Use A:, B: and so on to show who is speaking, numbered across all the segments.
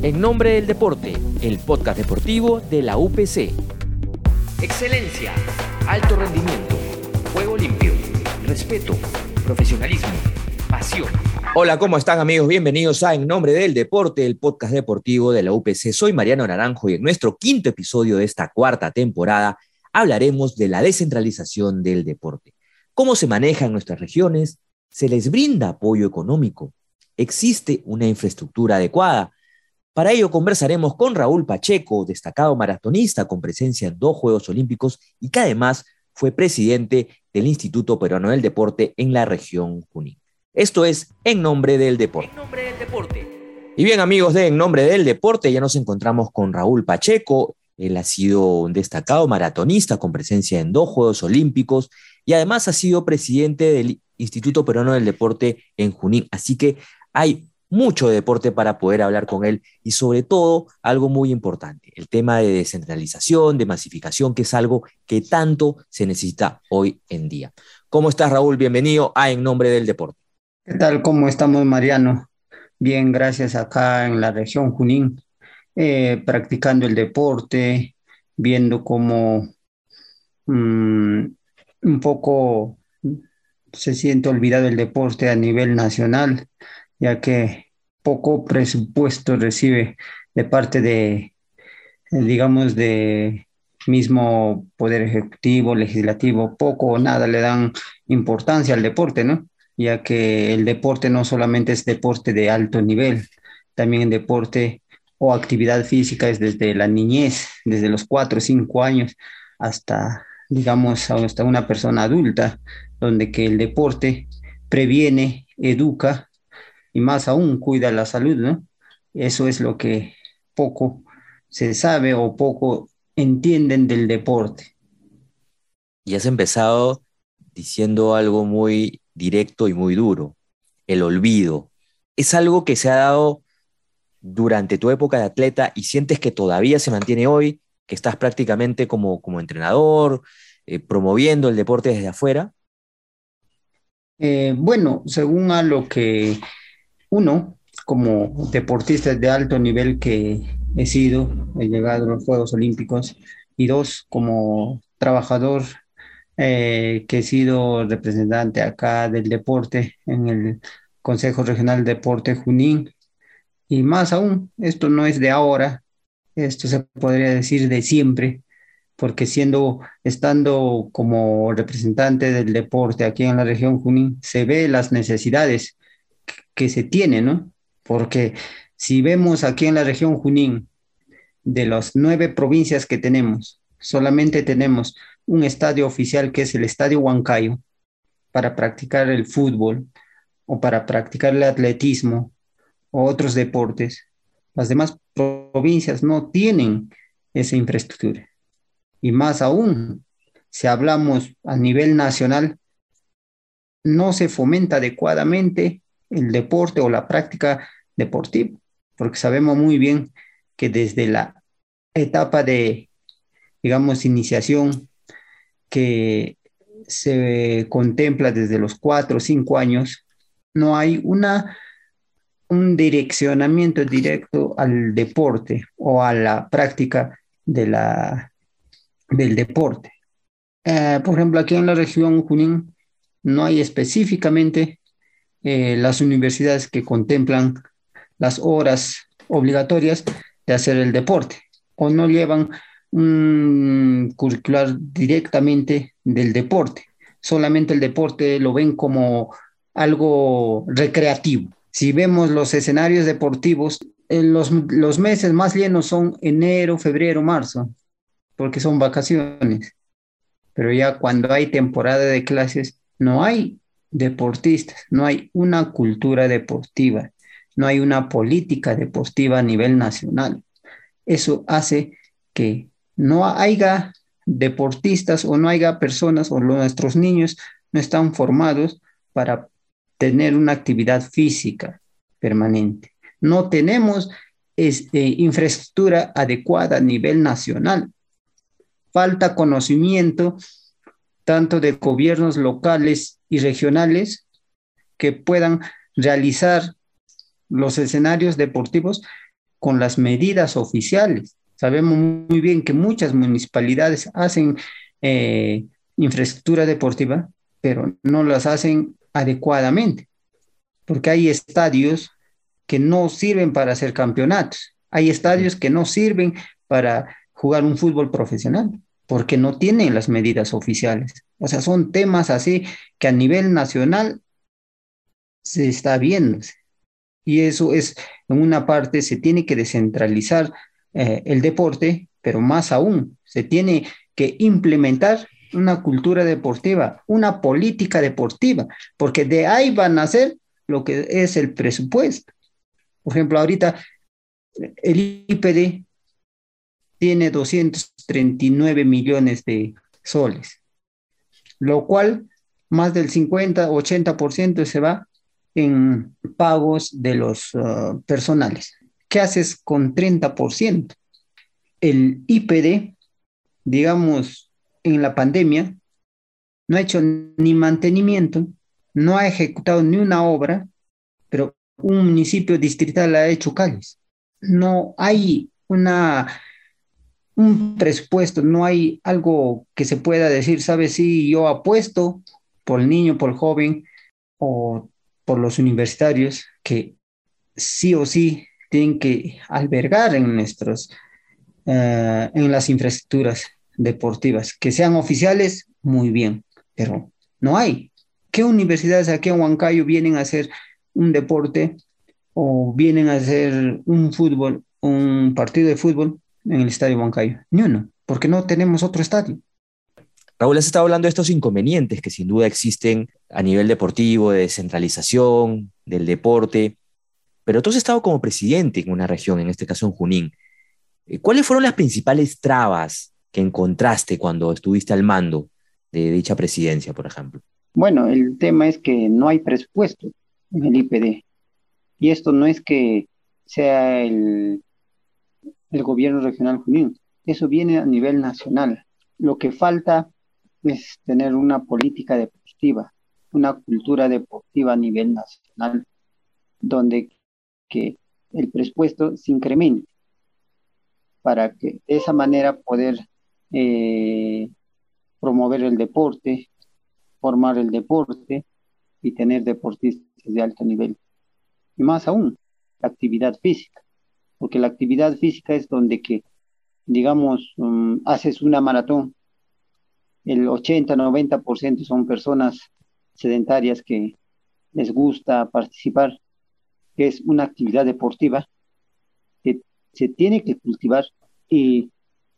A: En nombre del deporte, el podcast deportivo de la UPC. Excelencia, alto rendimiento, juego limpio, respeto, profesionalismo, pasión. Hola, ¿cómo están amigos? Bienvenidos a En Nombre del Deporte, el podcast deportivo de la UPC. Soy Mariano Naranjo y en nuestro quinto episodio de esta cuarta temporada hablaremos de la descentralización del deporte. ¿Cómo se maneja en nuestras regiones? ¿Se les brinda apoyo económico? ¿Existe una infraestructura adecuada? Para ello conversaremos con Raúl Pacheco, destacado maratonista con presencia en dos Juegos Olímpicos y que además fue presidente del Instituto Peruano del Deporte en la región Junín. Esto es En Nombre del Deporte. En Nombre del Deporte. Y bien amigos de En Nombre del Deporte, ya nos encontramos con Raúl Pacheco. Él ha sido un destacado maratonista con presencia en dos Juegos Olímpicos y además ha sido presidente del Instituto Peruano del Deporte en Junín. Así que hay mucho deporte para poder hablar con él y sobre todo algo muy importante, el tema de descentralización, de masificación, que es algo que tanto se necesita hoy en día. ¿Cómo estás, Raúl? Bienvenido a En Nombre del Deporte.
B: ¿Qué tal? ¿Cómo estamos, Mariano? Bien, gracias acá en la región Junín, eh, practicando el deporte, viendo cómo mm, un poco se siente olvidado el deporte a nivel nacional ya que poco presupuesto recibe de parte de, digamos, de mismo poder ejecutivo, legislativo, poco o nada le dan importancia al deporte, ¿no? Ya que el deporte no solamente es deporte de alto nivel, también el deporte o actividad física es desde la niñez, desde los cuatro o cinco años hasta, digamos, hasta una persona adulta, donde que el deporte previene, educa y más aún cuida la salud, ¿no? Eso es lo que poco se sabe o poco entienden del deporte.
A: Y has empezado diciendo algo muy directo y muy duro, el olvido. Es algo que se ha dado durante tu época de atleta y sientes que todavía se mantiene hoy, que estás prácticamente como, como entrenador, eh, promoviendo el deporte desde afuera?
B: Eh, bueno, según a lo que uno, como deportista de alto nivel que he sido, he llegado a los Juegos Olímpicos, y dos, como trabajador eh, que he sido representante acá del deporte en el Consejo Regional de Deporte Junín. Y más aún, esto no es de ahora, esto se podría decir de siempre, porque siendo, estando como representante del deporte aquí en la región Junín, se ve las necesidades que se tiene, ¿no? Porque si vemos aquí en la región Junín, de las nueve provincias que tenemos, solamente tenemos un estadio oficial que es el Estadio Huancayo para practicar el fútbol o para practicar el atletismo o otros deportes. Las demás provincias no tienen esa infraestructura. Y más aún, si hablamos a nivel nacional, no se fomenta adecuadamente el deporte o la práctica deportiva, porque sabemos muy bien que desde la etapa de, digamos, iniciación que se contempla desde los cuatro o cinco años, no hay una, un direccionamiento directo al deporte o a la práctica de la, del deporte. Eh, por ejemplo, aquí en la región Junín no hay específicamente eh, las universidades que contemplan las horas obligatorias de hacer el deporte o no llevan un curricular directamente del deporte. Solamente el deporte lo ven como algo recreativo. Si vemos los escenarios deportivos, en los, los meses más llenos son enero, febrero, marzo, porque son vacaciones. Pero ya cuando hay temporada de clases, no hay deportistas, no hay una cultura deportiva, no hay una política deportiva a nivel nacional. Eso hace que no haya deportistas o no haya personas o nuestros niños no están formados para tener una actividad física permanente. No tenemos este, infraestructura adecuada a nivel nacional. Falta conocimiento tanto de gobiernos locales y regionales que puedan realizar los escenarios deportivos con las medidas oficiales. Sabemos muy bien que muchas municipalidades hacen eh, infraestructura deportiva, pero no las hacen adecuadamente, porque hay estadios que no sirven para hacer campeonatos, hay estadios que no sirven para jugar un fútbol profesional, porque no tienen las medidas oficiales. O sea, son temas así que a nivel nacional se está viendo. Y eso es, en una parte, se tiene que descentralizar eh, el deporte, pero más aún, se tiene que implementar una cultura deportiva, una política deportiva, porque de ahí van a nacer lo que es el presupuesto. Por ejemplo, ahorita el IPD tiene 239 millones de soles, lo cual más del 50-80% se va en pagos de los uh, personales. ¿Qué haces con 30%? El IPD, digamos, en la pandemia, no ha hecho ni mantenimiento, no ha ejecutado ni una obra, pero un municipio distrital ha hecho calles. No hay una, un presupuesto, no hay algo que se pueda decir, ¿sabes? Si yo apuesto por el niño, por el joven o por los universitarios que sí o sí tienen que albergar en nuestros, eh, en las infraestructuras deportivas, que sean oficiales, muy bien, pero no hay. ¿Qué universidades aquí en Huancayo vienen a hacer un deporte o vienen a hacer un fútbol, un partido de fútbol en el estadio Huancayo? Ni uno, porque no tenemos otro estadio.
A: Raúl, has estado hablando de estos inconvenientes que sin duda existen a nivel deportivo, de descentralización, del deporte, pero tú has estado como presidente en una región, en este caso en Junín. Eh, ¿Cuáles fueron las principales trabas que encontraste cuando estuviste al mando de dicha presidencia, por ejemplo?
B: Bueno, el tema es que no hay presupuesto en el IPD. Y esto no es que sea el, el gobierno regional Junín, eso viene a nivel nacional. Lo que falta es tener una política deportiva, una cultura deportiva a nivel nacional, donde el presupuesto se incremente para que de esa manera poder eh, promover el deporte, formar el deporte y tener deportistas de alto nivel. Y más aún, la actividad física, porque la actividad física es donde que, digamos, um, haces una maratón, el 80-90% son personas sedentarias que les gusta participar que es una actividad deportiva que se tiene que cultivar y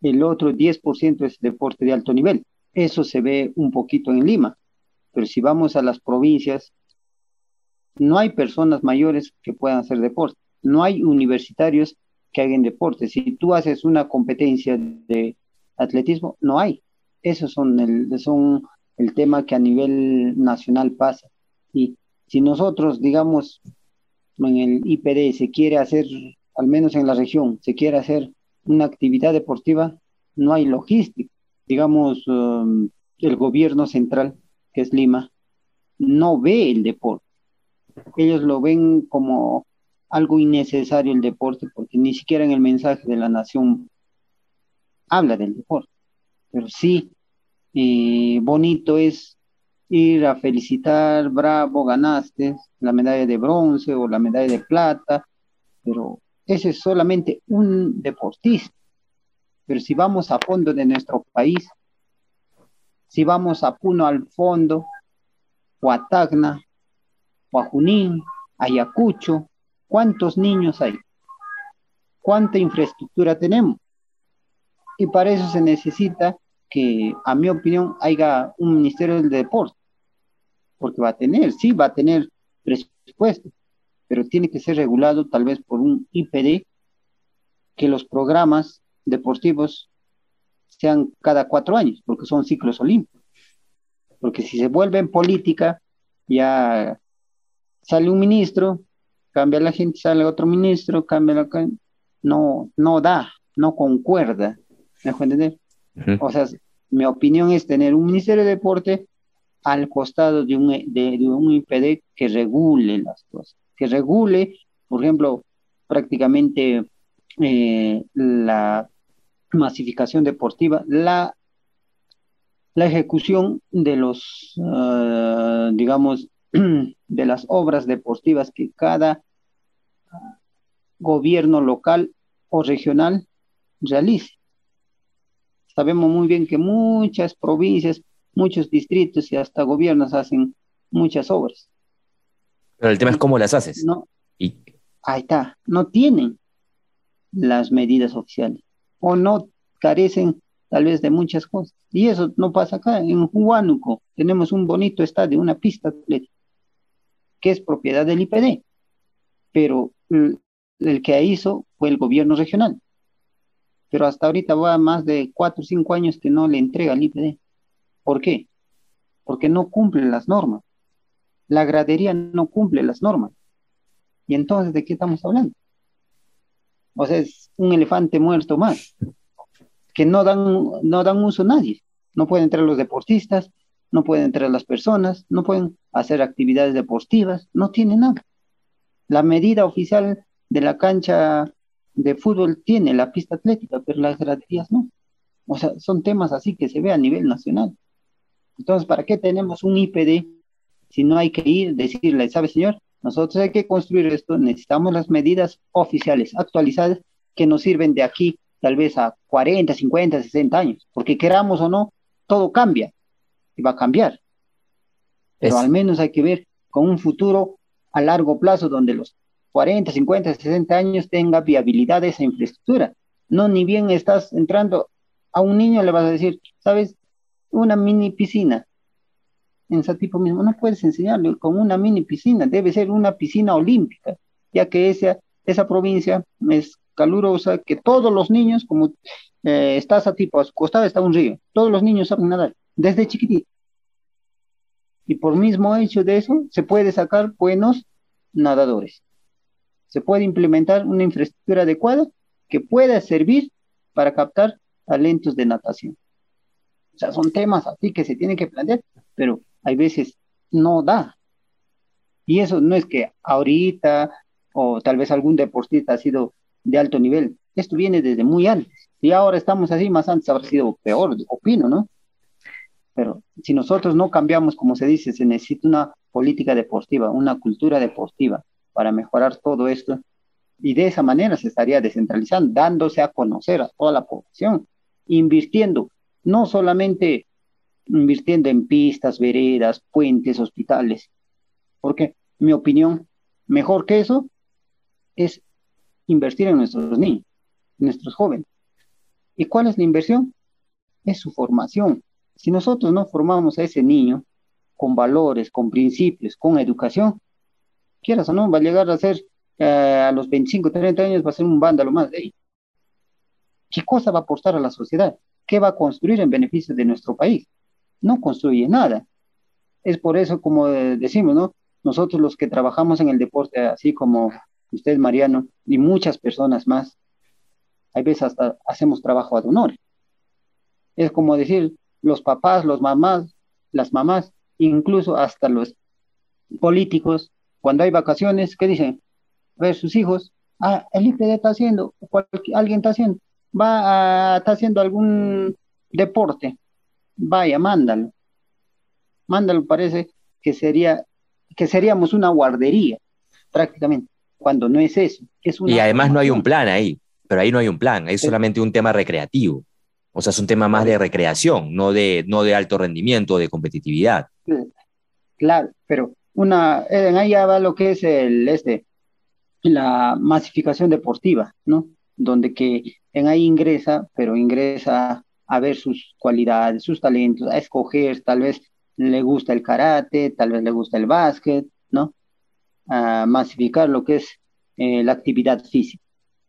B: el otro 10% es deporte de alto nivel. Eso se ve un poquito en Lima, pero si vamos a las provincias, no hay personas mayores que puedan hacer deporte, no hay universitarios que hagan deporte. Si tú haces una competencia de atletismo, no hay. Esos son el, son el tema que a nivel nacional pasa. Y si nosotros, digamos, en el IPD se quiere hacer, al menos en la región, se quiere hacer una actividad deportiva, no hay logística. Digamos, um, el gobierno central, que es Lima, no ve el deporte. Ellos lo ven como algo innecesario el deporte, porque ni siquiera en el mensaje de la nación habla del deporte. Pero sí, eh, bonito es ir a felicitar, bravo, ganaste la medalla de bronce o la medalla de plata, pero ese es solamente un deportista. Pero si vamos a fondo de nuestro país, si vamos a Puno al fondo, o a Tacna, o a Junín, Ayacucho, ¿cuántos niños hay? ¿Cuánta infraestructura tenemos? Y para eso se necesita que, a mi opinión, haya un Ministerio del Deporte porque va a tener, sí, va a tener presupuesto, pero tiene que ser regulado tal vez por un IPD, que los programas deportivos sean cada cuatro años, porque son ciclos olímpicos. Porque si se vuelve en política, ya sale un ministro, cambia la gente, sale otro ministro, cambia la... No, no da, no concuerda. ¿Me dejo entender? O sea, mi opinión es tener un ministerio de deporte al costado de un, de, un IPD que regule las cosas, que regule, por ejemplo, prácticamente eh, la masificación deportiva, la, la ejecución de los, ah, digamos, de las obras deportivas que cada gobierno local o regional realice. Sabemos muy bien que muchas provincias, muchos distritos y hasta gobiernos hacen muchas obras.
A: Pero el tema es cómo las haces.
B: No, y... Ahí está, no tienen las medidas oficiales o no carecen tal vez de muchas cosas. Y eso no pasa acá. En Huánuco tenemos un bonito estadio, una pista atlética, que es propiedad del IPD, pero el que hizo fue el gobierno regional pero hasta ahorita va más de cuatro o cinco años que no le entrega al IPD. ¿Por qué? Porque no cumple las normas. La gradería no cumple las normas. ¿Y entonces de qué estamos hablando? O sea, es un elefante muerto más, que no dan, no dan uso a nadie. No pueden entrar los deportistas, no pueden entrar las personas, no pueden hacer actividades deportivas, no tiene nada. La medida oficial de la cancha de fútbol tiene la pista atlética, pero las graderías no. O sea, son temas así que se ve a nivel nacional. Entonces, ¿para qué tenemos un IPD si no hay que ir, decirle, ¿sabe, señor? Nosotros hay que construir esto, necesitamos las medidas oficiales actualizadas que nos sirven de aquí tal vez a 40, 50, 60 años, porque queramos o no, todo cambia y va a cambiar. Pero al menos hay que ver con un futuro a largo plazo donde los 40, 50, 60 años tenga viabilidad de esa infraestructura. No, ni bien estás entrando a un niño le vas a decir, ¿sabes? Una mini piscina. En ese tipo mismo, no puedes enseñarle con una mini piscina, debe ser una piscina olímpica, ya que esa, esa provincia es calurosa, que todos los niños, como eh, estás a tipo, a su costado está un río, todos los niños saben nadar, desde chiquitito. Y por mismo hecho de eso, se puede sacar buenos nadadores se puede implementar una infraestructura adecuada que pueda servir para captar talentos de natación. O sea, son temas así que se tienen que plantear, pero hay veces no da. Y eso no es que ahorita o tal vez algún deportista ha sido de alto nivel. Esto viene desde muy antes. Y ahora estamos así, más antes habrá sido peor, opino, ¿no? Pero si nosotros no cambiamos, como se dice, se necesita una política deportiva, una cultura deportiva, para mejorar todo esto. Y de esa manera se estaría descentralizando, dándose a conocer a toda la población, invirtiendo, no solamente invirtiendo en pistas, veredas, puentes, hospitales, porque mi opinión, mejor que eso, es invertir en nuestros niños, nuestros jóvenes. ¿Y cuál es la inversión? Es su formación. Si nosotros no formamos a ese niño con valores, con principios, con educación, quieras o no, va a llegar a ser eh, a los 25, 30 años, va a ser un vándalo más de ahí. ¿Qué cosa va a aportar a la sociedad? ¿Qué va a construir en beneficio de nuestro país? No construye nada. Es por eso, como decimos, ¿no? Nosotros los que trabajamos en el deporte, así como usted, Mariano, y muchas personas más, hay veces hasta hacemos trabajo ad honor. Es como decir, los papás, los mamás, las mamás, incluso hasta los políticos, cuando hay vacaciones, ¿qué dicen? A ver, sus hijos, ah, el IPD está haciendo, alguien está haciendo, va a, está haciendo algún deporte, vaya, mándalo. Mándalo, parece que sería, que seríamos una guardería, prácticamente, cuando no es eso. Es
A: y además no hay un plan ahí, pero ahí no hay un plan, es solamente un tema recreativo. O sea, es un tema más de recreación, no de, no de alto rendimiento, de competitividad.
B: Claro, pero una, en ahí va lo que es el, este, la masificación deportiva, ¿no? Donde que en ahí ingresa, pero ingresa a ver sus cualidades, sus talentos, a escoger, tal vez le gusta el karate, tal vez le gusta el básquet, ¿no? A masificar lo que es eh, la actividad física.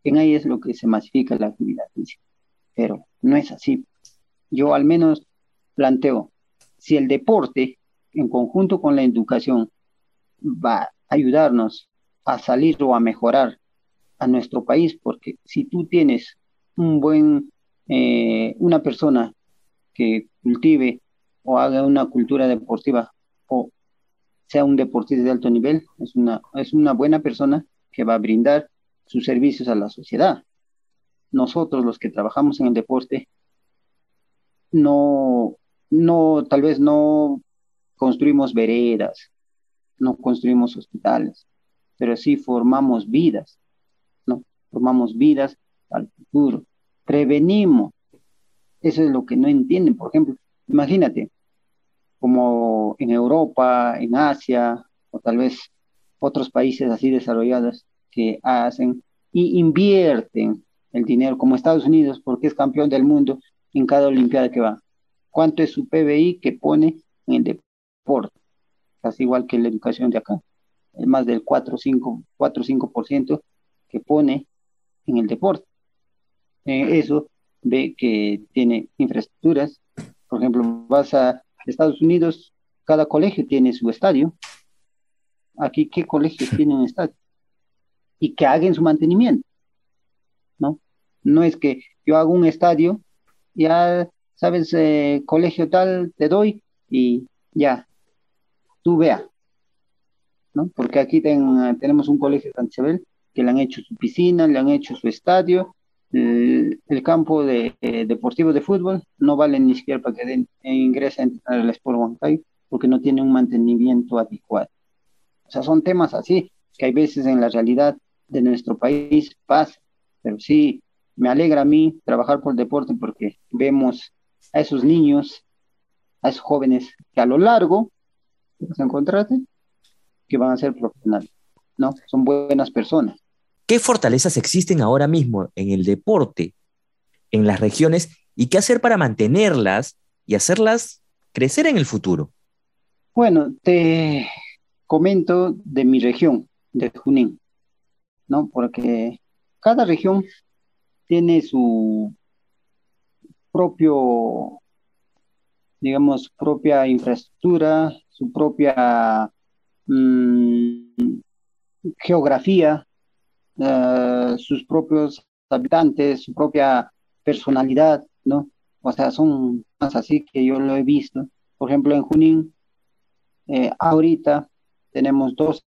B: En ahí es lo que se masifica la actividad física. Pero no es así. Yo al menos planteo, si el deporte en conjunto con la educación, va a ayudarnos a salir o a mejorar a nuestro país, porque si tú tienes un buen, eh, una persona que cultive o haga una cultura deportiva o sea un deportista de alto nivel, es una, es una buena persona que va a brindar sus servicios a la sociedad. Nosotros los que trabajamos en el deporte, no, no, tal vez no construimos veredas, no construimos hospitales, pero sí formamos vidas, ¿no? Formamos vidas al futuro, prevenimos. Eso es lo que no entienden. Por ejemplo, imagínate, como en Europa, en Asia, o tal vez otros países así desarrollados que hacen y invierten el dinero, como Estados Unidos, porque es campeón del mundo en cada Olimpiada que va. ¿Cuánto es su PBI que pone en el deporte? Casi igual que la educación de acá. Es más del 4 o 5, 4, 5% que pone en el deporte. Eh, eso ve que tiene infraestructuras. Por ejemplo, vas a Estados Unidos, cada colegio tiene su estadio. Aquí, ¿qué colegios tienen estadio? Y que hagan su mantenimiento. ¿No? No es que yo hago un estadio, ya sabes, eh, colegio tal, te doy y ya, tú vea. ¿no? Porque aquí tenemos un colegio San Isabel que le han hecho su piscina, le han hecho su estadio, el, campo de, eh, deportivo de fútbol no vale ni siquiera para que den, e ingresen al Sport Huancayo porque no tiene un mantenimiento adecuado. O sea, son temas así que hay veces en la realidad de nuestro país pasa, pero sí, me alegra a mí trabajar por el deporte porque vemos a esos niños, a esos jóvenes que a lo largo se encontraste, que van a ser profesionales, ¿no? Son buenas personas.
A: ¿Qué fortalezas existen ahora mismo en el deporte, en las regiones, y qué hacer para mantenerlas y hacerlas crecer en el futuro?
B: Bueno, te comento de mi región, de Junín, ¿no? Porque cada región tiene su propio, digamos, propia infraestructura, su propia mm, geografía, eh, sus propios habitantes, su propia personalidad, ¿no? O sea, son más así que yo lo he visto. Por ejemplo, en Junín, eh, ahorita tenemos dos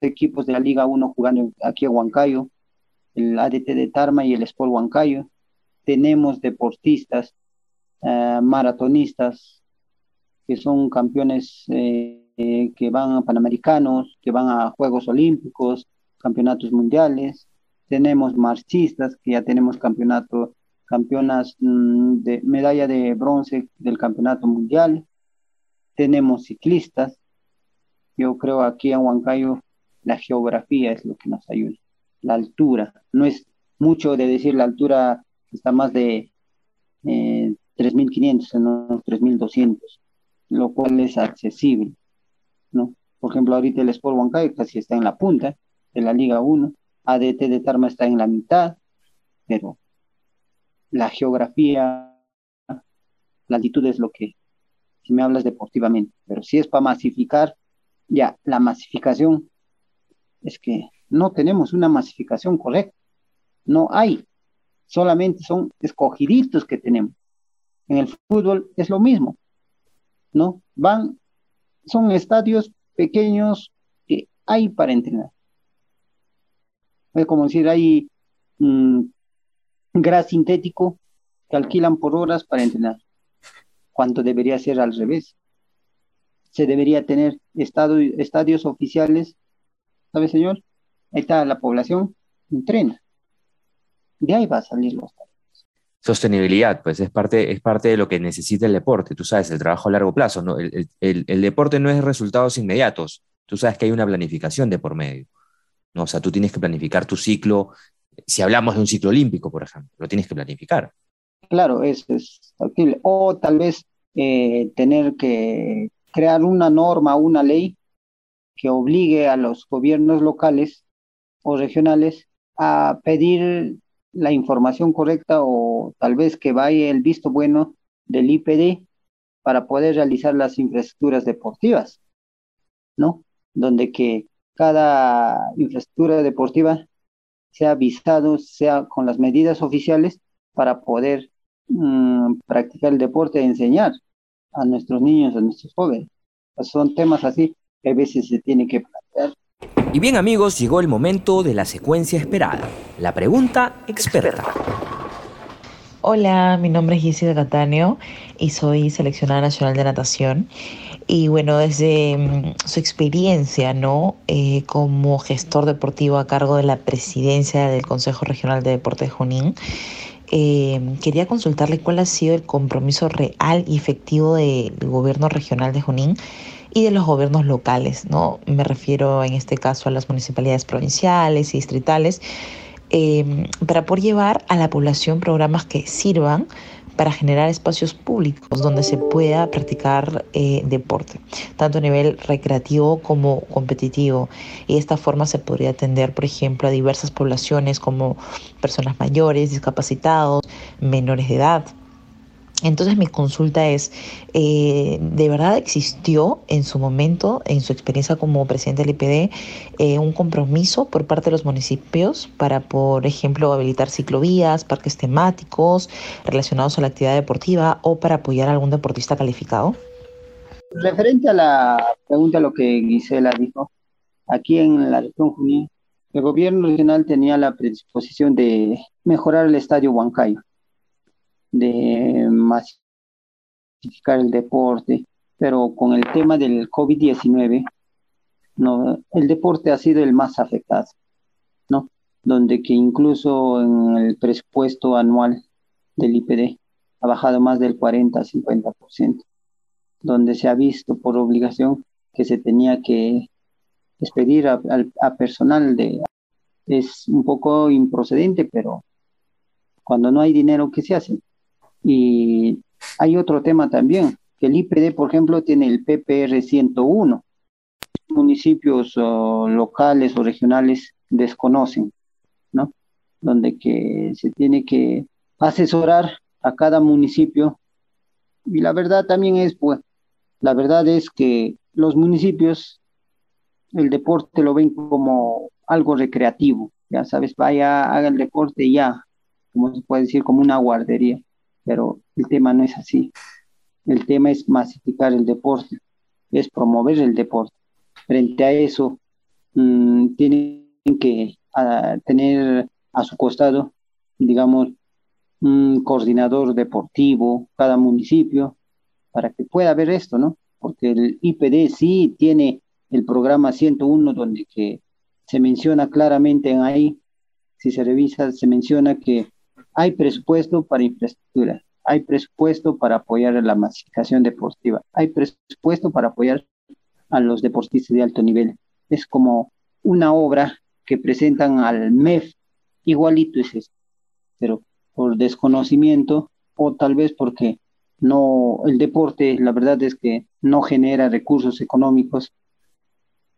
B: equipos de la Liga 1 jugando aquí en Huancayo, el ADT de Tarma y el Sport Huancayo. Tenemos deportistas, eh, maratonistas, que son campeones que van a Panamericanos, que van a Juegos Olímpicos, campeonatos mundiales, tenemos marchistas, que ya tenemos campeonato, campeonas mm, de medalla de bronce del campeonato mundial, tenemos ciclistas, yo creo aquí en Huancayo la geografía es lo que nos ayuda, la altura, no es mucho de decir la altura está más de eh, 3.500, sino 3.200, lo cual es accesible, ¿no? Por ejemplo, ahorita el Sport Huancayo casi está en la punta, de la Liga 1. ADT de Tarma está en la mitad, pero la geografía, la altitud es lo que, si me hablas deportivamente, pero si es para masificar, ya, la masificación es que no tenemos una masificación correcta, no hay, solamente son escogiditos que tenemos. En el fútbol es lo mismo, ¿no? Van, son estadios pequeños que hay para entrenar es como decir, hay mm, gras sintético que alquilan por horas para entrenar, cuando debería ser al revés. Se debería tener estadios oficiales, ¿sabe, señor? Ahí está la población, entrena. De ahí va a salir los
A: sostenibilidad, pues es parte, es parte de lo que necesita el deporte, tú sabes, el trabajo a largo plazo, ¿no? el, el deporte no es resultados inmediatos, tú sabes que hay una planificación de por medio. ¿no? O sea, tú tienes que planificar tu ciclo. Si hablamos de un ciclo olímpico, por ejemplo, lo tienes que planificar.
B: Claro, es, es factible. O tal vez eh, tener que crear una norma, una ley que obligue a los gobiernos locales o regionales a pedir la información correcta o tal vez que vaya el visto bueno del IPD para poder realizar las infraestructuras deportivas, ¿no? Donde que cada infraestructura deportiva sea visado, sea con las medidas oficiales para poder mm, practicar el deporte enseñar a nuestros niños, a nuestros jóvenes. son temas así que a veces se tiene que plantear.
A: Y bien amigos, llegó el momento de la secuencia esperada, la pregunta experta.
C: Hola, mi nombre es Jessica Catáneo y soy seleccionada nacional de natación. Y bueno, desde mm, su experiencia, ¿no? Eh, como gestor deportivo a cargo de la presidencia del Consejo Regional de Deportes de Junín, eh, quería consultarle cuál ha sido el compromiso real y efectivo del gobierno regional de Junín y de los gobiernos locales, ¿no? Me refiero en este caso a las municipalidades provinciales y distritales, eh, para poder llevar a la población programas que sirvan para generar espacios públicos donde se pueda practicar eh, deporte, tanto a nivel recreativo como competitivo. Y de esta forma se podría atender, por ejemplo, a diversas poblaciones como personas mayores, discapacitados, menores de edad. Entonces mi consulta es, eh, ¿de verdad existió en su momento, en su experiencia como presidente del IPD, eh, un compromiso por parte de los municipios para, por ejemplo, habilitar ciclovías, parques temáticos relacionados a la actividad deportiva o para apoyar a algún deportista calificado?
B: Referente a la pregunta, lo que Gisela dijo, aquí en la región Junín, el gobierno regional tenía la predisposición de mejorar el estadio Huancayo de masificar el deporte, pero con el tema del COVID-19, no, el deporte ha sido el más afectado, ¿no? Donde que incluso en el presupuesto anual del IPD ha bajado más del 40-50%, donde se ha visto por obligación que se tenía que despedir a, a personal de... Es un poco improcedente, pero cuando no hay dinero, ¿qué se hace? Y hay otro tema también, que el IPD, por ejemplo, tiene el PPR 101. Municipios locales o regionales desconocen, ¿no? Donde que se tiene que asesorar a cada municipio. Y la verdad también es, pues, la verdad es que los municipios el deporte lo ven como algo recreativo, ya sabes, vaya, haga el deporte y ya, como se puede decir, como una guardería pero el tema no es así. El tema es masificar el deporte, es promover el deporte. Frente a eso, mm, tienen que tener a su costado, digamos, un coordinador deportivo, cada municipio, para que pueda ver esto, ¿no? Porque el IPD sí tiene el programa 101 donde que se menciona claramente en ahí, si se revisa, se menciona que hay presupuesto para infraestructura, hay presupuesto para apoyar la masificación deportiva, hay presupuesto para apoyar a los deportistas de alto nivel. Es como una obra que presentan al MEF, igualito pero por desconocimiento o tal vez porque no, el deporte, la verdad es que no genera recursos económicos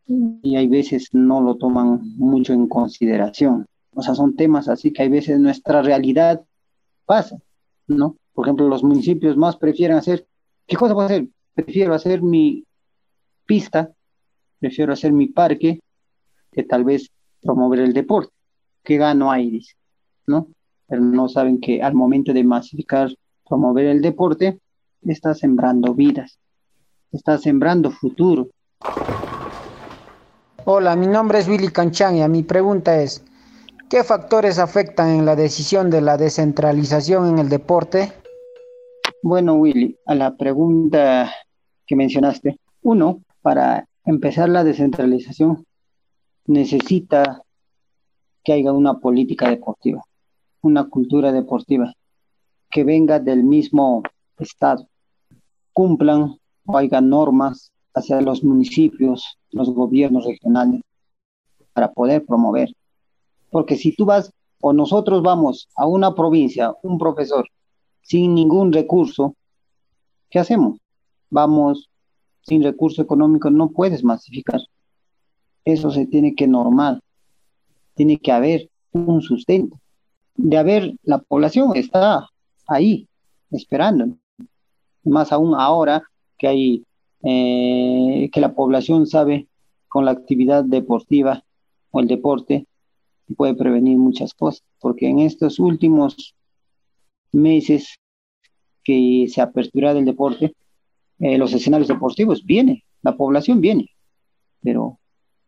B: y hay veces no lo toman mucho en consideración. O sea, son temas así que hay veces nuestra realidad pasa, ¿no? Por ejemplo, los municipios más prefieren hacer, ¿qué cosa puedo hacer? Prefiero hacer mi pista, prefiero hacer mi parque, que tal vez promover el deporte. ¿Qué gano ahí? ¿no? Pero no saben que al momento de masificar, promover el deporte, está sembrando vidas, está sembrando futuro.
D: Hola, mi nombre es Willy Canchán y mi pregunta es, ¿Qué factores afectan en la decisión de la descentralización en el deporte?
B: Bueno, Willy, a la pregunta que mencionaste, uno, para empezar la descentralización necesita que haya una política deportiva, una cultura deportiva que venga del mismo Estado, cumplan o haya normas hacia los municipios, los gobiernos regionales para poder promover porque si tú vas o nosotros vamos a una provincia, un profesor, sin ningún recurso, ¿qué hacemos? Vamos sin recurso económico, no puedes masificar. Eso se tiene que normal. Tiene que haber un sustento. De haber, la población está ahí, esperando. Más aún ahora que hay, eh, que la población sabe con la actividad deportiva o el deporte, puede prevenir muchas cosas, porque en estos últimos meses que se apertura el deporte, eh, los escenarios deportivos vienen, la población viene, pero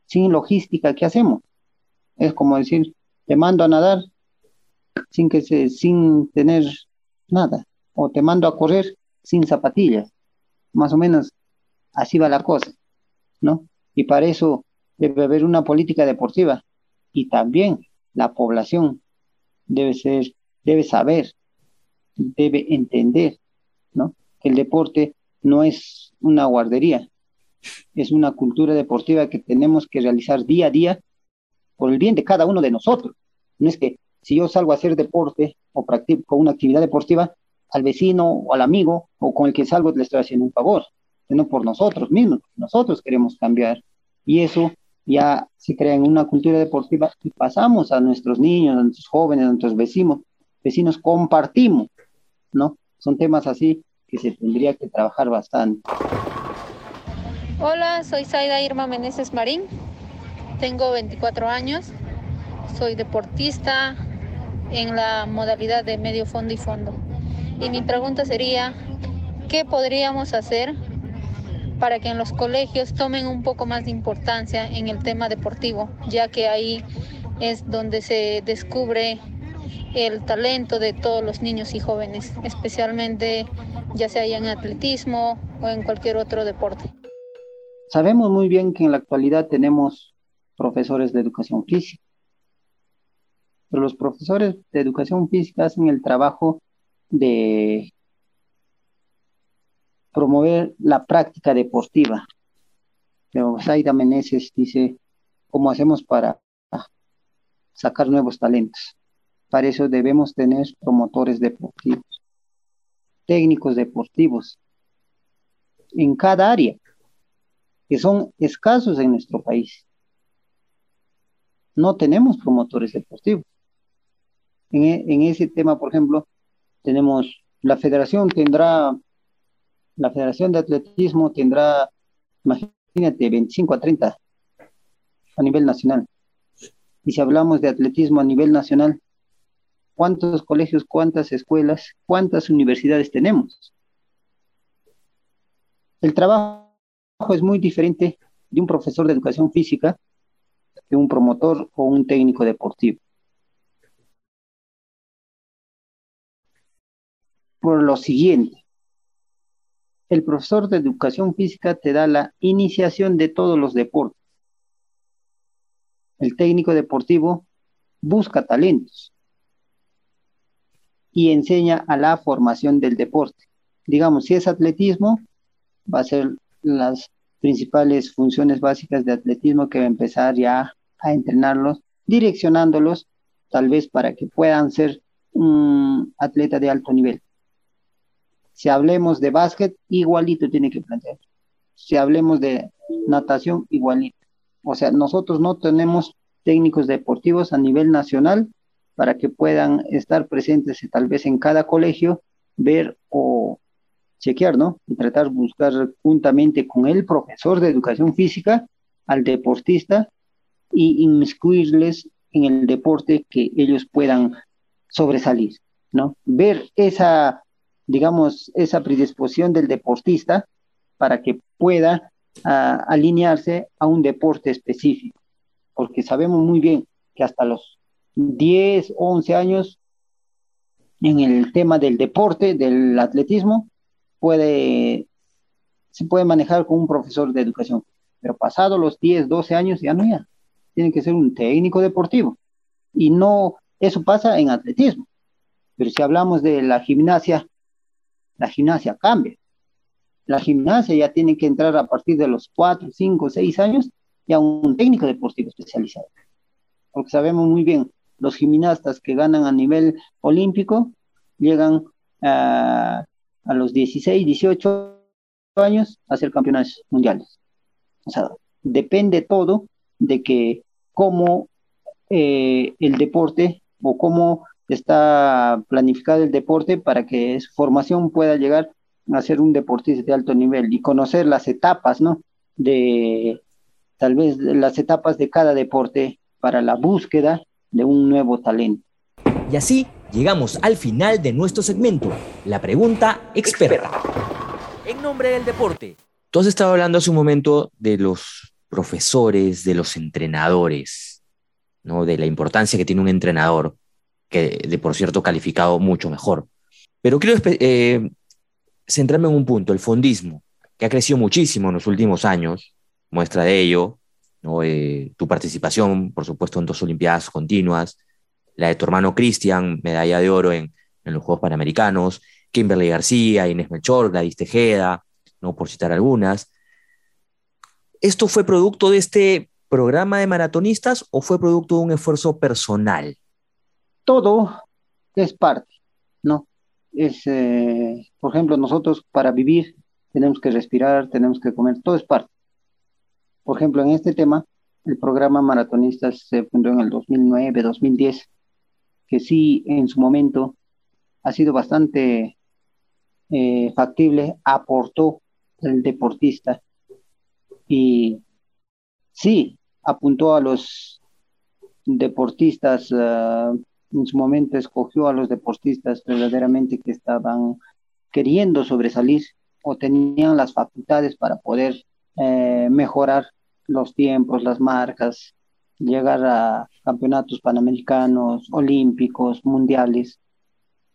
B: sin logística, ¿qué hacemos? Es como decir, te mando a nadar sin que se, sin tener nada. O te mando a correr sin zapatillas. Más o menos así va la cosa, ¿no? Y para eso debe haber una política deportiva y también la población debe ser, debe saber, debe entender, ¿no? Que el deporte no es una guardería, es una cultura deportiva que tenemos que realizar día a día por el bien de cada uno de nosotros. No es que si yo salgo a hacer deporte o practico una actividad deportiva, al vecino o al amigo o con el que salgo le estoy haciendo un favor, sino por nosotros mismos. Nosotros queremos cambiar y eso ya se crea en una cultura deportiva y pasamos a nuestros niños, a nuestros jóvenes, a nuestros vecinos, vecinos compartimos, ¿no? Son temas así que se tendría que trabajar bastante.
E: Hola, soy Zaida Irma Meneses Marín, tengo 24 años, soy deportista en la modalidad de medio fondo y fondo. Y mi pregunta sería, ¿qué podríamos hacer para que en los colegios tomen un poco más de importancia en el tema deportivo, ya que ahí es donde se descubre el talento de todos los niños y jóvenes, especialmente ya sea en atletismo o en cualquier otro deporte.
B: Sabemos muy bien que en la actualidad tenemos profesores de educación física, pero los profesores de educación física hacen el trabajo de promover la práctica deportiva. Pero Zaida Meneses dice, ¿cómo hacemos para sacar nuevos talentos? Para eso debemos tener promotores deportivos, técnicos deportivos, en cada área que son escasos en nuestro país. No tenemos promotores deportivos. En, e, en ese tema, por ejemplo, tenemos, la federación tendrá, la federación de atletismo tendrá, imagínate, 25 a 30 a nivel nacional. Y si hablamos de atletismo a nivel nacional, ¿cuántos colegios, cuántas escuelas, cuántas universidades tenemos? El trabajo es muy diferente de un profesor de educación física que un promotor o un técnico deportivo. Por lo siguiente, el profesor de educación física te da la iniciación de todos los deportes. El técnico deportivo busca talentos y enseña a la formación del deporte. Digamos, si es atletismo, va a ser las principales funciones básicas de atletismo que va a empezar ya a entrenarlos, direccionándolos tal vez para que puedan ser un atleta de alto nivel. Si hablemos de básquet, igualito tiene que plantear. Si hablemos de natación, igualito. O sea, nosotros no tenemos técnicos deportivos a nivel nacional para que puedan estar presentes tal vez en cada colegio, ver o chequear, ¿no? Y tratar de buscar juntamente con el profesor de educación física al deportista y inmiscuirles en el deporte que ellos puedan sobresalir, ¿no? Ver esa, digamos, esa predisposición del deportista para que pueda ah, alinearse a un deporte específico, porque sabemos muy bien que hasta los 10, 11 años en el tema del deporte, del atletismo, puede, se puede manejar con un profesor de educación, pero pasado los 10, 12 años ya no ya, tiene que ser un técnico deportivo. Y no, eso pasa en atletismo. Pero si hablamos de la gimnasia, la gimnasia cambia. La gimnasia ya tiene que entrar a partir de los 4, 5, 6 años ya un técnico deportivo especializado. Porque sabemos muy bien, los gimnastas que ganan a nivel olímpico llegan a los 16, 18 años a ser campeones mundiales. O sea, depende todo de que cómo eh, el deporte o cómo está planificado el deporte para que su formación pueda llegar a ser un deportista de alto nivel y conocer las etapas, ¿no? De tal vez las etapas de cada deporte para la búsqueda de un nuevo talento.
A: Y así llegamos al final de nuestro segmento, la pregunta experta. En nombre del deporte. Tú has estado hablando hace un momento de los profesores, de los entrenadores, ¿no? de la importancia que tiene un entrenador, que de por cierto calificado mucho mejor. Pero quiero eh, centrarme en un punto, el fondismo, que ha crecido muchísimo en los últimos años, muestra de ello. Eh, tu participación, por supuesto, en dos Olimpiadas continuas, la de tu hermano Cristian, medalla de oro en, en los Juegos Panamericanos, Kimberly García, Inés Melchor, Gladys Tejeda, ¿no? por citar algunas. ¿Esto fue producto de este programa de maratonistas o fue producto de un esfuerzo personal?
B: Todo es parte, ¿no? Es, eh, por ejemplo, nosotros para vivir tenemos que respirar, tenemos que comer, todo es parte. Por ejemplo, en este tema, el programa Maratonistas se fundó en el 2009, 2010, que sí, en su momento ha sido bastante eh, factible, aportó el deportista y sí, apuntó a los deportistas, ah, en su momento escogió a los deportistas verdaderamente que estaban queriendo sobresalir o tenían las facultades para poder eh, mejorar los tiempos, las marcas, llegar a campeonatos panamericanos, olímpicos, mundiales.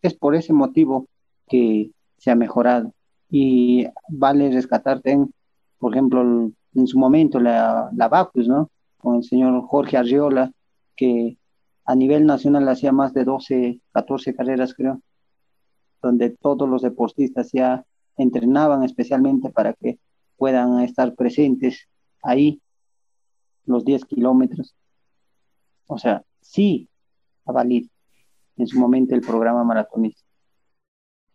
B: Es por ese motivo que se ha mejorado. Y vale rescatarte, por ejemplo, en su momento la, la Bacus, ¿no? Con el señor Jorge Arriola, que a nivel nacional hacía más de 12, 14 carreras, creo, donde todos los deportistas ya entrenaban especialmente para que puedan estar presentes ahí los 10 kilómetros. O sea, sí ha valido en su momento el programa maratonista.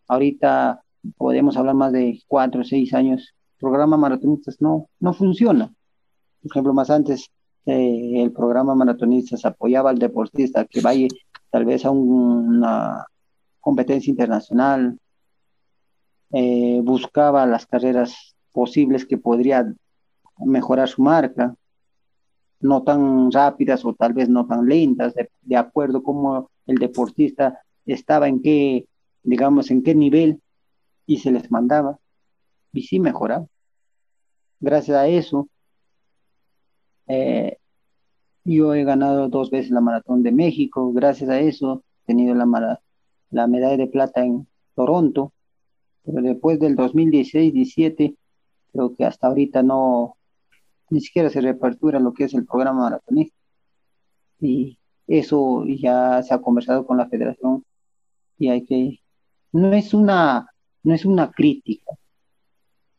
B: Ahorita podemos hablar más de 4 o 6 años. El programa maratonistas no, no funciona. Por ejemplo, más antes eh, el programa maratonistas apoyaba al deportista que vaya tal vez a una competencia internacional, eh, buscaba las carreras posibles que podría mejorar su marca, no tan rápidas o tal vez no tan lentas, de, acuerdo como el deportista estaba en qué, digamos, en qué nivel y se les mandaba y sí mejoraba. Gracias a eso, eh, yo he ganado dos veces la maratón de México, gracias a eso he tenido la, la medalla de plata en Toronto, pero después del 2016-17, creo que hasta ahorita no, ni siquiera se reapertura lo que es el programa maratonista. Y eso ya se ha conversado con la federación y hay que, no es una, no es una crítica,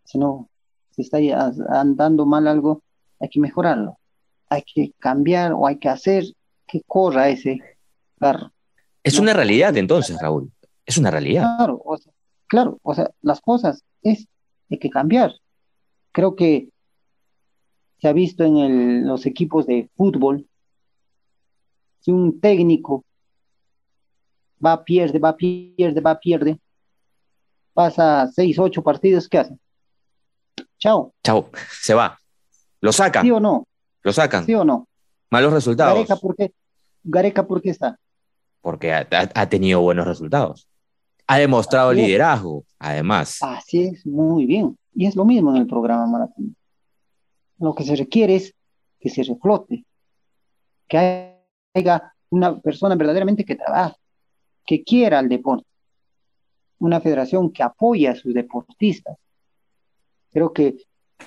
B: sino si está andando mal algo, hay que mejorarlo, hay que cambiar o hay que hacer que corra ese carro.
A: Es una realidad entonces, Raúl, es una realidad.
B: Claro, o sea, claro, o sea, las cosas es, hay que cambiar. Creo que se ha visto en los equipos de fútbol, si un técnico va, pierde, va, pierde, va, pierde, pasa seis, ocho partidos, ¿qué hace? Chao.
A: Chao, se va. ¿Lo sacan?
B: ¿Sí o no?
A: ¿Lo sacan?
B: ¿Sí o no?
A: Malos resultados.
B: Gareca, ¿por qué, Gareca, ¿por qué está?
A: Porque ha, tenido buenos resultados. Ha demostrado liderazgo, además.
B: Así es, muy bien. Y es lo mismo en el programa maratón. Lo que se requiere es que se reflote, que haya una persona verdaderamente que trabaje, que quiera el deporte, una federación que apoye a sus deportistas. Creo que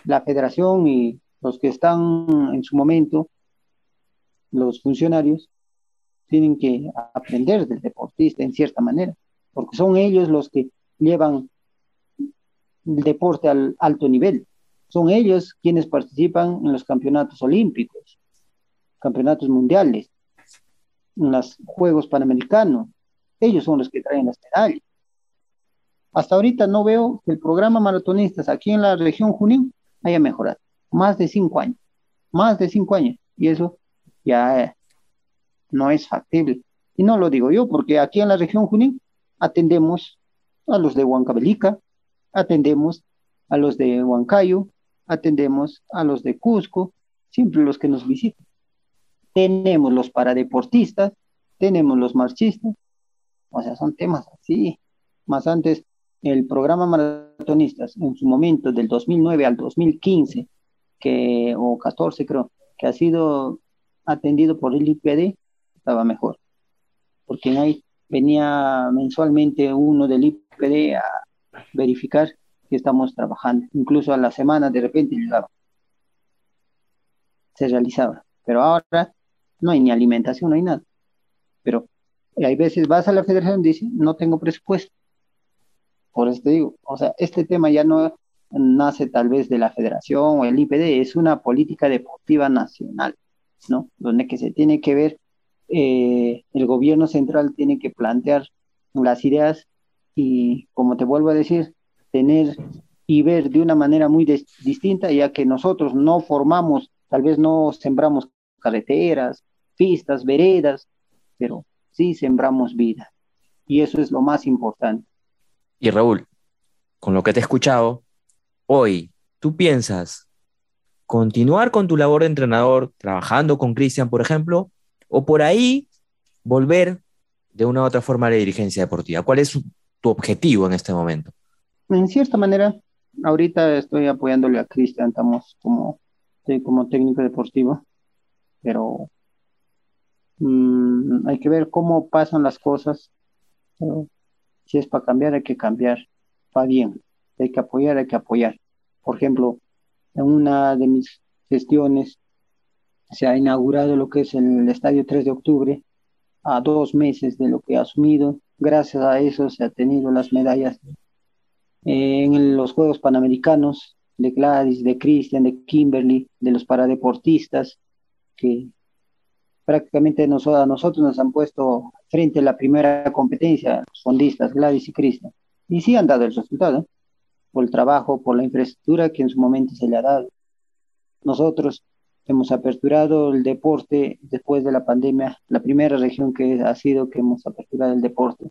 B: la federación y los que están en su momento, los funcionarios, tienen que aprender del deportista en cierta manera, porque son ellos los que llevan el deporte al alto nivel. Son ellos quienes participan en los campeonatos olímpicos, campeonatos mundiales, en los Juegos Panamericanos. Ellos son los que traen las medallas. Hasta ahorita no veo que el programa maratonistas aquí en la región Junín haya mejorado. Más de cinco años. Más de cinco años. Y eso ya eh, no es factible. Y no lo digo yo, porque aquí en la región Junín atendemos a los de Huancavelica, atendemos a los de Huancayo, atendemos a los de Cusco, siempre los que nos visitan. Tenemos los paradeportistas, tenemos los marchistas, o sea, son temas así. Más antes, el programa maratonistas, en su momento, del 2009 al 2015, que, o 14 creo, que ha sido atendido por el IPD, estaba mejor. Porque ahí venía mensualmente uno del IPD a verificar que estamos trabajando. Incluso a la semana de repente llegaba. Se realizaba. Pero ahora no hay ni alimentación, no hay nada. Pero hay veces vas a la federación y dices, no tengo presupuesto. Por eso te digo, o sea, este tema ya no nace tal vez de la federación o el IPD, es una política deportiva nacional, ¿no? Donde que se tiene que ver, eh, el gobierno central tiene que plantear las ideas y, como te vuelvo a decir, tener y ver de una manera muy distinta, ya que nosotros no formamos, tal vez no sembramos carreteras, pistas, veredas, pero sí sembramos vida. Y eso es lo más importante.
A: Y Raúl, con lo que te he escuchado, hoy, ¿tú piensas continuar con tu labor de entrenador, trabajando con Cristian, por ejemplo, o por ahí volver de una u otra forma a la dirigencia deportiva? ¿Cuál es tu objetivo en este momento?
B: En cierta manera, ahorita estoy apoyándole a Cristian, estamos como, como técnico deportivo, pero mm, hay que ver cómo pasan las cosas. si es para cambiar, hay que cambiar. Va bien. Hay que apoyar, hay que apoyar. Por ejemplo, en una de mis gestiones se ha inaugurado lo que es el Estadio 3 de octubre, a dos meses de lo que ha asumido. Gracias a eso se ha tenido las medallas en los Juegos Panamericanos de Gladys, de Christian, de Kimberly, de los paradeportistas, que prácticamente a nosotros nos han puesto frente a la primera competencia, los fondistas Gladys y Cristian. Y sí han dado el resultado, por el trabajo, por la infraestructura que en su momento se le ha dado. Nosotros hemos aperturado el deporte después de la pandemia, la primera región que ha sido que hemos aperturado el deporte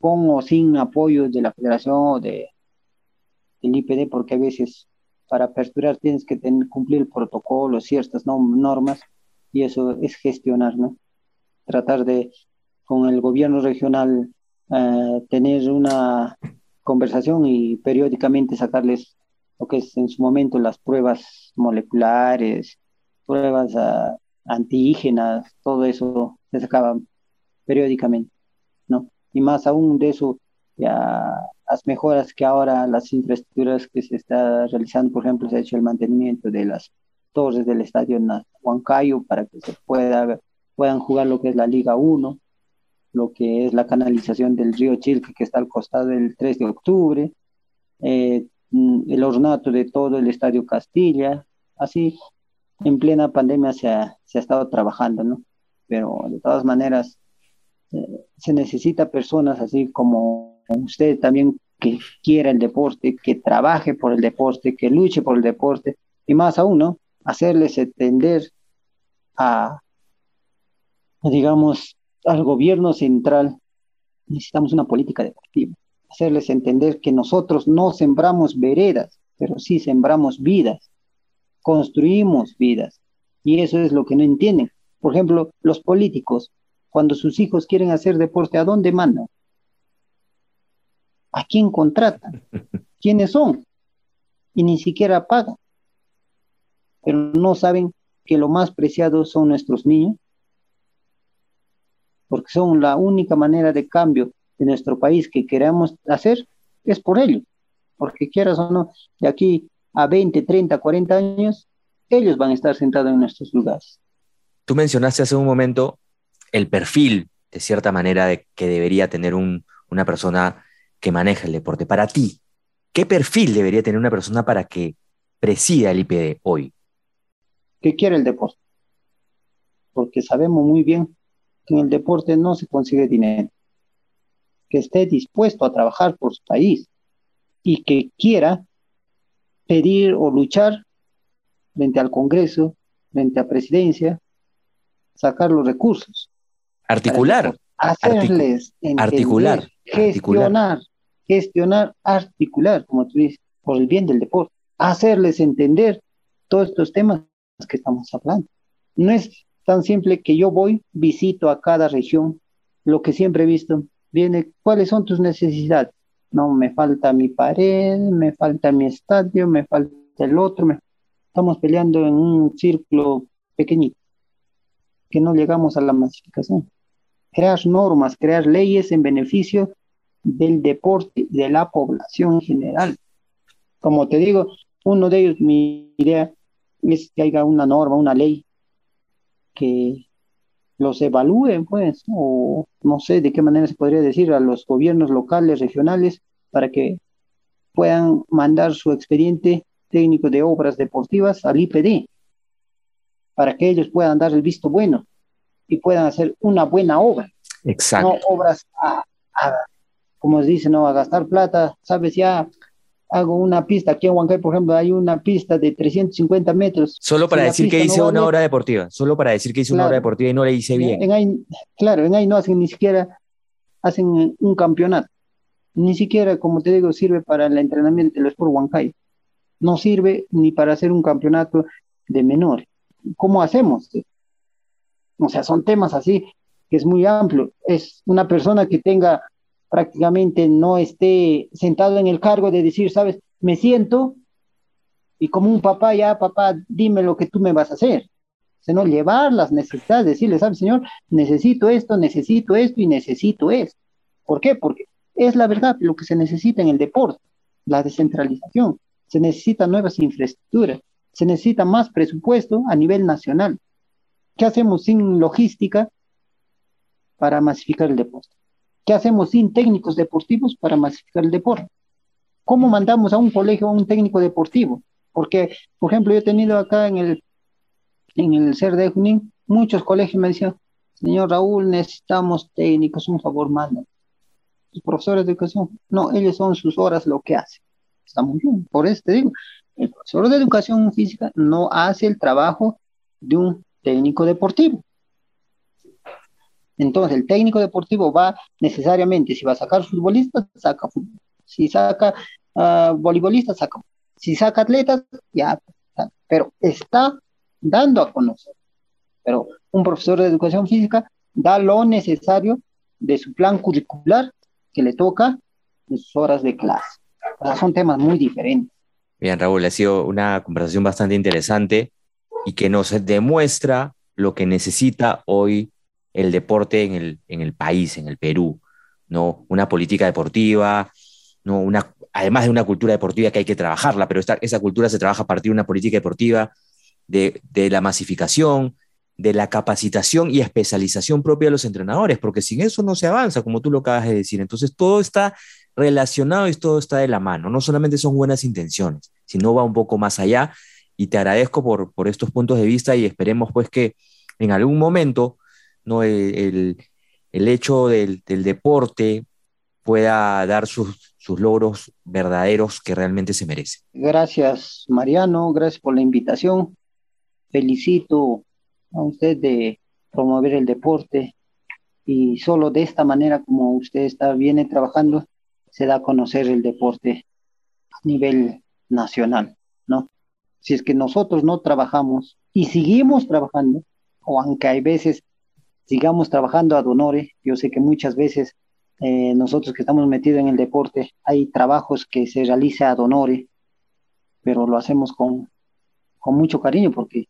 B: con o sin apoyo de la federación o de, del IPD, porque a veces para aperturar tienes que tener, cumplir el protocolo, ciertas normas, y eso es gestionar, ¿no? Tratar de, con el gobierno regional, eh, tener una conversación y periódicamente sacarles lo que es en su momento las pruebas moleculares, pruebas uh, antígenas, todo eso se sacaba periódicamente, ¿no? y más aún de eso, ya las mejoras que ahora las infraestructuras que se está realizando, por ejemplo, se ha hecho el mantenimiento de las torres del estadio Huancayo para que se pueda, puedan jugar lo que es la Liga 1, lo que es la canalización del río Chilque que está al costado del 3 de octubre, eh, mm, el ornato de todo el estadio Castilla, así en plena pandemia se ha, se ha estado trabajando, ¿no? Pero de todas maneras, se necesita personas así como usted también que quiera el deporte, que trabaje por el deporte, que luche por el deporte y más aún, ¿no? Hacerles entender a, digamos, al gobierno central, necesitamos una política deportiva, hacerles entender que nosotros no sembramos veredas, pero sí sembramos vidas, construimos vidas. Y eso es lo que no entienden. Por ejemplo, los políticos cuando sus hijos quieren hacer deporte, ¿a dónde mandan? ¿A quién contratan? ¿Quiénes son? Y ni siquiera pagan. Pero no saben que lo más preciado son nuestros niños, porque son la única manera de cambio de nuestro país que queremos hacer, es por ellos. Porque quieras o no, de aquí a 20, 30, 40 años, ellos van a estar sentados en nuestros lugares.
A: Tú mencionaste hace un momento el perfil, de cierta manera, de que debería tener una persona que maneja el deporte. Para ti, ¿qué perfil debería tener una persona para que presida el IPD hoy?
B: ¿Qué quiere el deporte? Porque sabemos muy bien en el deporte no se consigue dinero. Que esté dispuesto a trabajar por su país y que quiera pedir o luchar frente al Congreso, frente a presidencia, sacar los recursos.
A: Articular.
B: Hacerles articular, gestionar, gestionar, articular, como tú dices, por el bien del deporte. Hacerles entender todos estos temas que estamos hablando. No es tan simple que yo voy, visito a cada región, lo que siempre he visto, viene, ¿cuáles son tus necesidades? No, me falta mi pared, me falta mi estadio, me falta el otro, estamos peleando en un círculo pequeñito, que no llegamos a la masificación. crear normas, crear leyes en beneficio del deporte, de la población en general. Como te digo, uno de ellos, mi idea es que haya una norma, una ley que los evalúe, pues, o no sé de qué manera se podría decir a los gobiernos locales, regionales, para que puedan mandar su expediente técnico de obras deportivas al IPD, para que ellos puedan dar el visto bueno y puedan hacer una buena obra.
A: Exacto.
B: No obras a, como se dice, no a gastar plata, sabes, ya hago una pista, aquí en Huancay, por ejemplo, hay una pista de 350 metros.
A: Solo para decir que hice una obra deportiva, solo para decir que hice una obra deportiva y no la hice bien.
B: En claro, en ahí no hacen ni siquiera, hacen un campeonato. Ni siquiera, como te digo, sirve para el entrenamiento de los por Huancay. No sirve ni para hacer un campeonato de menores. ¿Cómo hacemos? O sea, son temas así que es muy amplio. Es una persona que tenga prácticamente no esté sentado en el cargo de decir, sabes, me siento y como un papá, ya papá, dime lo que tú me vas a hacer. Sino llevar las necesidades, decirle, sabes, señor, necesito esto, necesito esto y necesito esto. ¿Por qué? Porque es la verdad lo que se necesita en el deporte, la descentralización. Se necesitan nuevas infraestructuras, se necesita más presupuesto a nivel nacional. ¿Qué hacemos sin logística para masificar el deporte? ¿Qué hacemos sin técnicos deportivos para masificar el deporte? ¿Cómo mandamos a un colegio a un técnico deportivo? Porque, por ejemplo, yo he tenido acá en el, en el CER de Junín, muchos colegios me decían, señor Raúl, necesitamos técnicos, un favor, manda. Los profesores de educación, no, ellos son sus horas lo que hacen. Está muy bien, por eso te digo, el profesor de educación física no hace el trabajo de un técnico deportivo. Entonces, el técnico deportivo va necesariamente, si va a sacar futbolistas, saca fútbol. Si saca uh, voleibolistas, saca. Si saca atletas, ya. Pero está dando a conocer. Pero un profesor de educación física da lo necesario de su plan curricular que le toca en sus horas de clase. O son temas muy diferentes.
A: Bien, Raúl, ha sido una conversación bastante interesante y que nos demuestra lo que necesita hoy el deporte en el, en el país, en el Perú, ¿no? Una política deportiva, ¿no? Una, además de una cultura deportiva que hay que trabajarla, pero esta, esa cultura se trabaja a partir de una política deportiva, de, de la masificación, de la capacitación y especialización propia de los entrenadores, porque sin eso no se avanza, como tú lo acabas de decir. Entonces, todo está relacionado y todo está de la mano. No solamente son buenas intenciones, sino va un poco más allá. Y te agradezco por, por estos puntos de vista y esperemos pues que en algún momento ¿no? el, el hecho del, del, deporte pueda dar sus, sus, logros verdaderos que realmente se merece.
B: Gracias, Mariano, gracias por la invitación. Felicito a usted de promover el deporte y solo de esta manera, como usted está viene trabajando, se da a conocer el deporte a nivel nacional, ¿no? Si es que nosotros no trabajamos y seguimos trabajando, o aunque hay veces sigamos trabajando a donore. Yo sé que muchas veces eh, nosotros que estamos metidos en el deporte, hay trabajos que se realiza a donore, pero lo hacemos con, con mucho cariño porque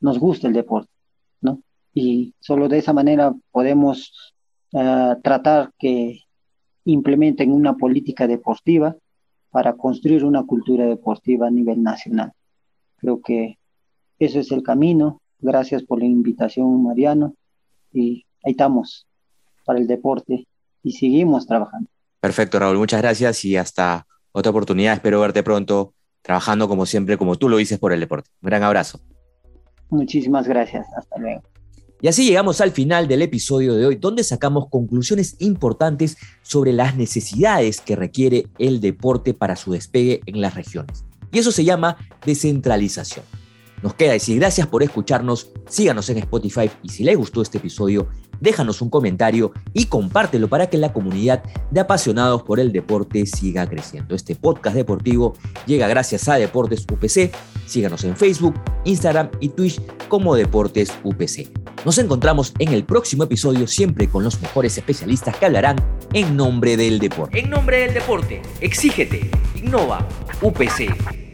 B: nos gusta el deporte, ¿no? Y solo de esa manera podemos uh, tratar que implementen una política deportiva para construir una cultura deportiva a nivel nacional. Creo que eso es el camino Gracias por la invitación, Mariano. Y ahí estamos para el deporte y seguimos trabajando.
A: Perfecto, Raúl. Muchas gracias y hasta otra oportunidad. Espero verte pronto trabajando como siempre, como tú lo dices por el deporte. Un gran abrazo.
B: Muchísimas gracias. Hasta luego.
A: Y así llegamos al final del episodio de hoy, donde sacamos conclusiones importantes sobre las necesidades que requiere el deporte para su despegue en las regiones. Y eso se llama descentralización. Nos queda decir gracias por escucharnos, síganos en Spotify y si les gustó este episodio, déjanos un comentario y compártelo para que la comunidad de apasionados por el deporte siga creciendo. Este podcast deportivo llega gracias a Deportes UPC. Síganos en Facebook, Instagram y Twitch como Deportes UPC. Nos encontramos en el próximo episodio siempre con los mejores especialistas que hablarán en nombre del deporte. En nombre del deporte, exígete, innova, UPC.